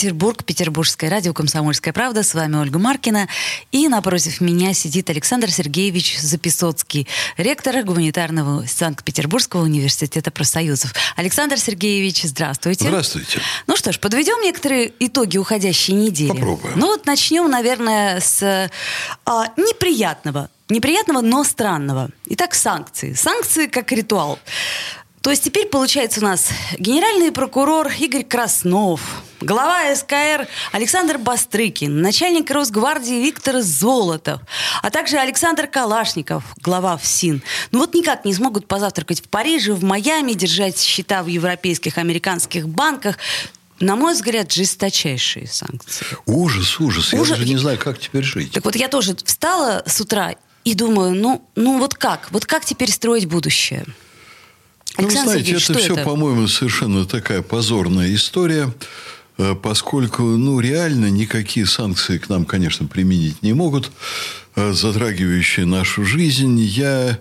Петербург, Петербургское радио «Комсомольская правда». С вами Ольга Маркина. И напротив меня сидит Александр Сергеевич Записоцкий, ректор гуманитарного Санкт-Петербургского университета профсоюзов. Александр Сергеевич, здравствуйте. Здравствуйте. Ну что ж, подведем некоторые итоги уходящей недели. Попробуем. Ну вот начнем, наверное, с а, неприятного. Неприятного, но странного. Итак, санкции. Санкции как ритуал. То есть теперь получается у нас генеральный прокурор Игорь Краснов, глава СКР Александр Бастрыкин, начальник Росгвардии Виктор Золотов, а также Александр Калашников, глава ФСИН. Ну вот никак не смогут позавтракать в Париже, в Майами, держать счета в европейских, американских банках. На мой взгляд, жесточайшие санкции. Ужас, ужас. Ужас. Я даже не знаю, как теперь жить. Так вот я тоже встала с утра и думаю, ну, ну вот как? Вот как теперь строить будущее? Ну, вы Александр знаете, Сергеевич, это все, по-моему, совершенно такая позорная история, поскольку, ну, реально никакие санкции к нам, конечно, применить не могут, э, затрагивающие нашу жизнь. Я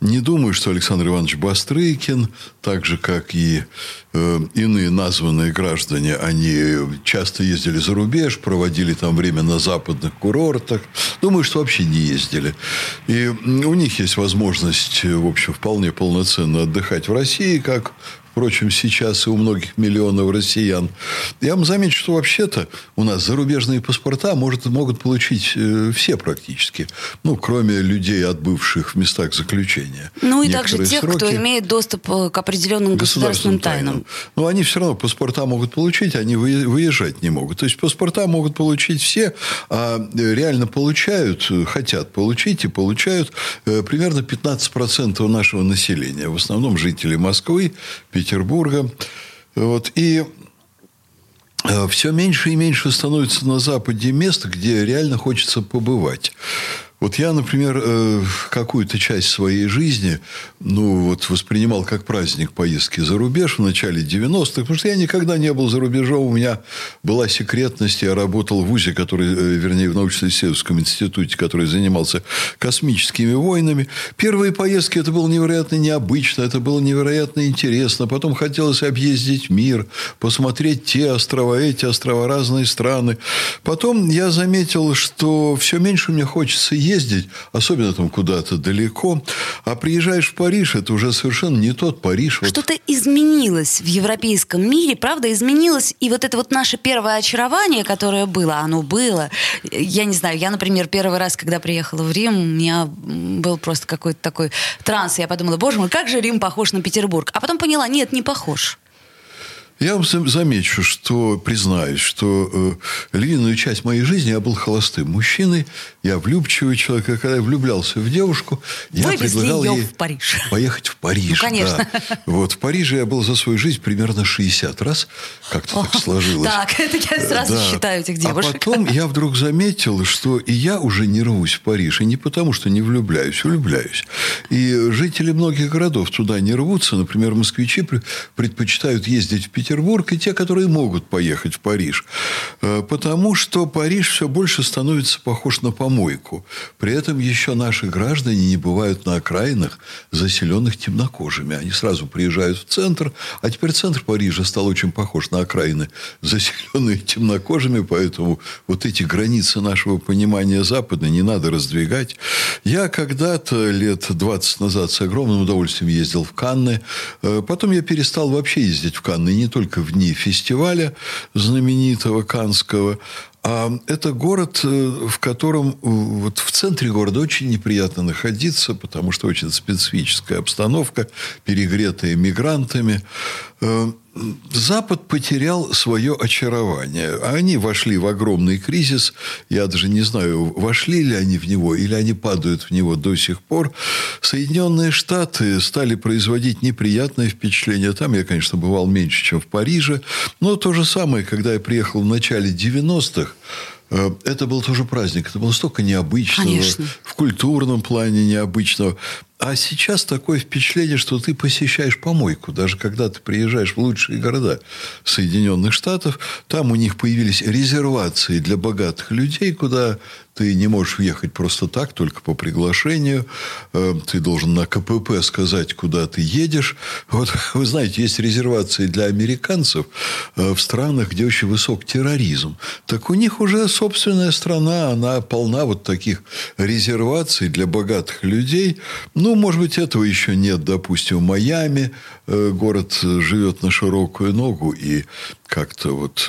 не думаю, что Александр Иванович Бастрыкин, так же, как и э, иные названные граждане, они часто ездили за рубеж, проводили там время на западных курортах. Думаю, что вообще не ездили. И у них есть возможность, в общем, вполне полноценно отдыхать в России, как впрочем, сейчас и у многих миллионов россиян. Я вам замечу, что вообще-то у нас зарубежные паспорта может, могут получить э, все практически. Ну, кроме людей, отбывших в местах заключения. Ну и также тех, кто сроки- имеет доступ э, к определенным государственным тайнам. но они все равно паспорта могут получить, они вы- выезжать не могут. То есть паспорта могут получить все, а э, реально получают, э, хотят получить и получают э, примерно 15% нашего населения. В основном жители Москвы, Петербурга. Вот. И все меньше и меньше становится на Западе мест, где реально хочется побывать. Вот я, например, э, какую-то часть своей жизни ну, вот, воспринимал как праздник поездки за рубеж в начале 90-х, потому что я никогда не был за рубежом. У меня была секретность. Я работал в ВУЗе, который, э, вернее, в научно-исследовательском институте, который занимался космическими войнами. Первые поездки это было невероятно необычно, это было невероятно интересно. Потом хотелось объездить мир, посмотреть те острова, эти острова, разные страны. Потом я заметил, что все меньше мне хочется ездить, особенно там куда-то далеко. А приезжаешь в Париж, это уже совершенно не тот Париж. Вот Что-то изменилось в европейском мире, правда, изменилось. И вот это вот наше первое очарование, которое было, оно было. Я не знаю, я, например, первый раз, когда приехала в Рим, у меня был просто какой-то такой транс. Я подумала, боже мой, как же Рим похож на Петербург. А потом поняла, нет, не похож. Я вам зам- замечу, что признаюсь, что э, львиную часть моей жизни я был холостым мужчиной, я влюбчивый человек, когда я влюблялся в девушку, я Вывезли предлагал ей в Париж. поехать в Париж. Ну, конечно. да. Вот в Париже я был за свою жизнь примерно 60 раз, как-то так сложилось. Так, это я сразу Да. считаю этих девушек. А потом я вдруг заметил, что и я уже не рвусь в Париж. И не потому, что не влюбляюсь, влюбляюсь. И жители многих городов туда не рвутся. Например, москвичи пр- предпочитают ездить в Петербург, и те, которые могут поехать в Париж. Э, Потому что Париж все больше становится похож на помойку. При этом еще наши граждане не бывают на окраинах, заселенных темнокожими. Они сразу приезжают в центр, а теперь центр Парижа стал очень похож на окраины, заселенные темнокожими, поэтому вот эти границы нашего понимания Запада не надо раздвигать. Я когда-то лет 20 назад с огромным удовольствием ездил в Канны. Э, Потом я перестал вообще ездить в Канны, не только в дни фестиваля знаменитого Канского, а это город, э, в котором э, вот в центре города очень неприятно находиться, потому что очень специфическая обстановка, перегретая мигрантами. Э, Запад потерял свое очарование. Они вошли в огромный кризис. Я даже не знаю, вошли ли они в него или они падают в него до сих пор. Соединенные Штаты стали производить неприятное впечатление. Там я, конечно, бывал меньше, чем в Париже. Но то же самое, когда я приехал в начале 90-х, Э, это был тоже праздник. Это было столько необычного. Конечно. В культурном плане необычного. А сейчас такое впечатление, что ты посещаешь помойку. Даже когда ты приезжаешь в лучшие города Соединенных Штатов, там у них появились резервации для богатых людей, куда ты не можешь въехать просто так, только по приглашению. Э, ты должен на КПП сказать, куда ты едешь. Вот, вы знаете, есть резервации для американцев э, в странах, где очень высок терроризм. Так у них уже собственная страна, она полна вот таких резерваций для богатых людей. Ну, может быть, этого еще нет, допустим, в Майами. Э, город живет на широкую ногу, и как-то вот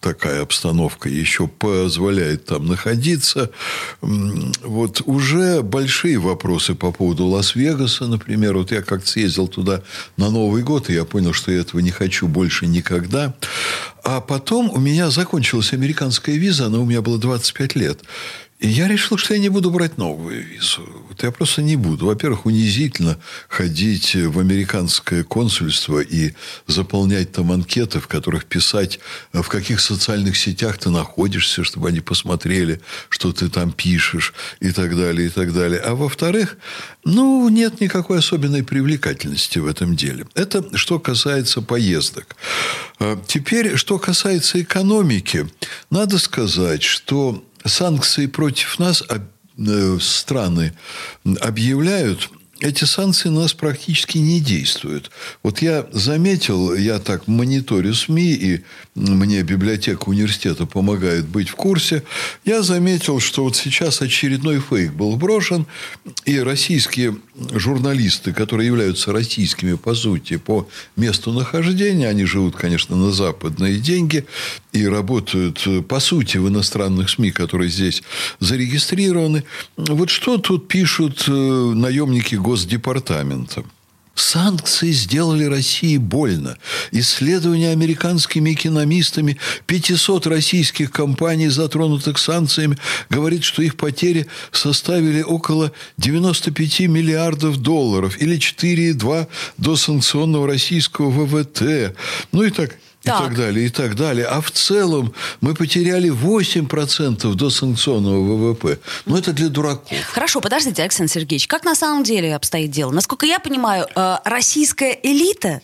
такая обстановка еще позволяет там находиться вот уже большие вопросы по поводу Лас-Вегаса, например. Вот я как-то съездил туда на Новый год, и я понял, что я этого не хочу больше никогда. А потом у меня закончилась американская виза, она у меня была 25 лет. Я решил, что я не буду брать новую визу. Вот я просто не буду. Во-первых, унизительно ходить в американское консульство и заполнять там анкеты, в которых писать, в каких социальных сетях ты находишься, чтобы они посмотрели, что ты там пишешь и так далее, и так далее. А во-вторых, ну, нет никакой особенной привлекательности в этом деле. Это что касается поездок. А теперь, что касается экономики, надо сказать, что санкции против нас э, страны объявляют эти санкции на нас практически не действуют. Вот я заметил, я так мониторю СМИ, и мне библиотека университета помогает быть в курсе, я заметил, что вот сейчас очередной фейк был брошен, и российские журналисты, которые являются российскими по сути, по месту нахождения, они живут, конечно, на западные деньги и работают по сути в иностранных СМИ, которые здесь зарегистрированы. Вот что тут пишут э, наемники Госдепартамента. Санкции сделали России больно. Исследования американскими экономистами 500 российских компаний, затронутых санкциями, говорит, что их потери составили около 95 миллиардов долларов или 4,2 до санкционного российского ВВТ. Ну и так и так. далее, и так далее. А в целом мы потеряли 8% до санкционного ВВП. Ну, это для дураков. Хорошо, подождите, Александр Сергеевич, как на самом деле обстоит дело? Насколько я понимаю, э, российская элита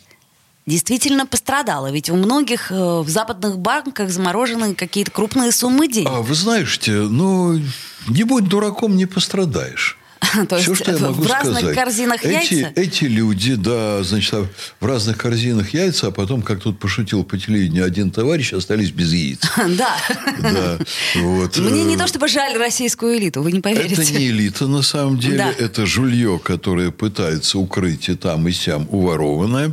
действительно пострадала. Ведь у многих э, в западных банках заморожены какие-то крупные суммы денег. А вы знаете, ну, не будь дураком, не пострадаешь. То Все, есть что я могу в разных сказать. корзинах эти, яйца? Эти люди, да, значит, а в разных корзинах яйца, а потом, как тут пошутил по телевидению один товарищ, остались без яиц. Да. Да. Вот. Мне не то чтобы жаль российскую элиту, вы не поверите. Это не элита, на самом деле. Да. Это жулье, которое пытается укрыть и там, и сям уворованное.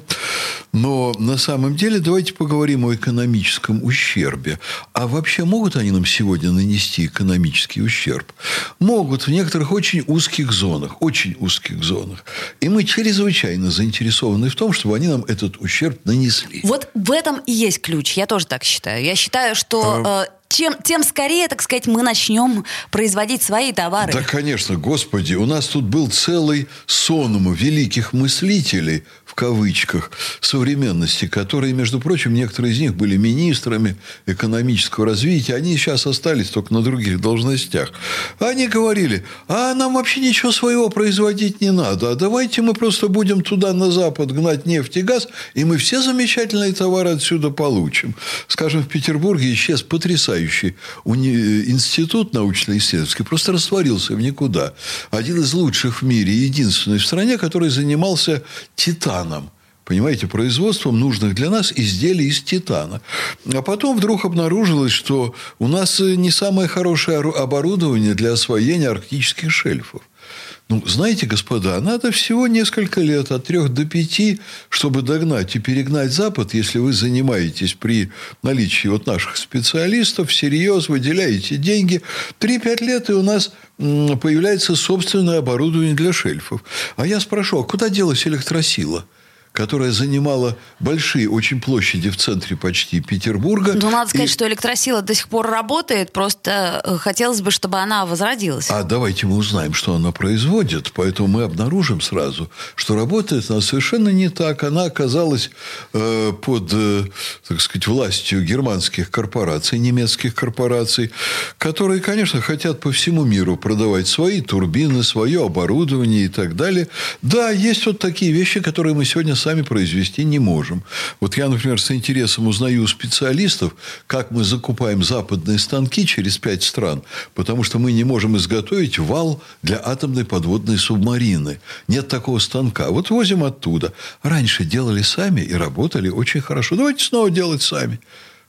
Но на самом деле давайте поговорим о экономическом ущербе. А вообще могут они нам сегодня нанести экономический ущерб? Могут в некоторых очень узких зонах, очень узких зонах. И мы чрезвычайно заинтересованы в том, чтобы они нам этот ущерб нанесли. Вот в этом и есть ключ. Я тоже так считаю. Я считаю, что... А... Э, чем, тем скорее, так сказать, мы начнем производить свои товары. Да, конечно, господи, у нас тут был целый сонм великих мыслителей, в кавычках, современности, которые, между прочим, некоторые из них были министрами экономического развития, они сейчас остались только на других должностях. Они говорили, а нам вообще ничего своего производить не надо, а давайте мы просто будем туда, на Запад, гнать нефть и газ, и мы все замечательные товары отсюда получим. Скажем, в Петербурге исчез потрясающий уни... институт научно-исследовательский, просто растворился в никуда. Один из лучших в мире, единственный в стране, который занимался титаном титаном. Понимаете, производством нужных для нас изделий из титана. А потом вдруг обнаружилось, что у нас не самое хорошее оборудование для освоения арктических шельфов. Ну, знаете, господа, надо всего несколько лет, от трех до пяти, чтобы догнать и перегнать Запад, если вы занимаетесь при наличии вот наших специалистов, всерьез выделяете деньги. Три-пять лет, и у нас появляется собственное оборудование для шельфов. А я спрошу, а куда делась электросила? Которая занимала большие очень площади в центре почти Петербурга. Ну, надо сказать, И- что электросила до сих пор работает, просто э, хотелось бы, чтобы она возродилась. А давайте мы узнаем, что она производит. Поэтому мы обнаружим сразу, что работает она совершенно не так. Она оказалась э, под, э, так сказать, властью германских корпораций, немецких корпораций, которые, конечно, хотят по всему миру продавать свои турбины, свое оборудование и так далее. Да, есть вот такие вещи, которые мы сегодня сами произвести не можем. Вот я, например, с интересом узнаю у специалистов, как мы закупаем западные станки через пять стран, потому что мы не можем изготовить вал для атомной подводной субмарины. Нет такого станка. Вот возим оттуда. Раньше делали сами и работали очень хорошо. Давайте снова делать сами.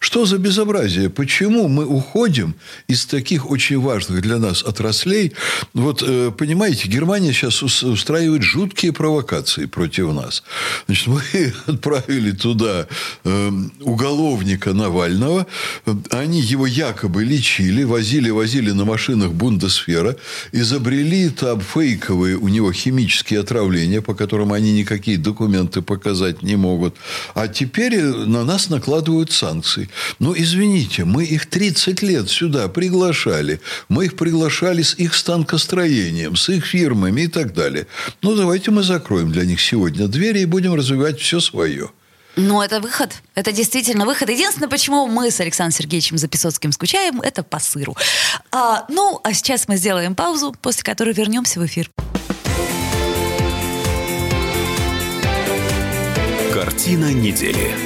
Что за безобразие? Почему мы уходим из таких очень важных для нас отраслей? Вот, э, понимаете, Германия сейчас ус- устраивает жуткие провокации против нас. Значит, мы отправили туда э, уголовника Навального. Они его якобы лечили, возили, возили на машинах Бундесфера, изобрели там фейковые у него химические отравления, по которым они никакие документы показать не могут. А теперь э, на нас накладывают санкции. Ну, извините, мы их 30 лет сюда приглашали. Мы их приглашали с их станкостроением, с их фирмами и так далее. Ну, давайте мы закроем для них сегодня двери и будем развивать все свое. Но это выход. Это действительно выход. Единственное, почему мы с Александром Сергеевичем Записоцким скучаем, это по сыру. А, ну, а сейчас мы сделаем паузу, после которой вернемся в эфир. Картина недели.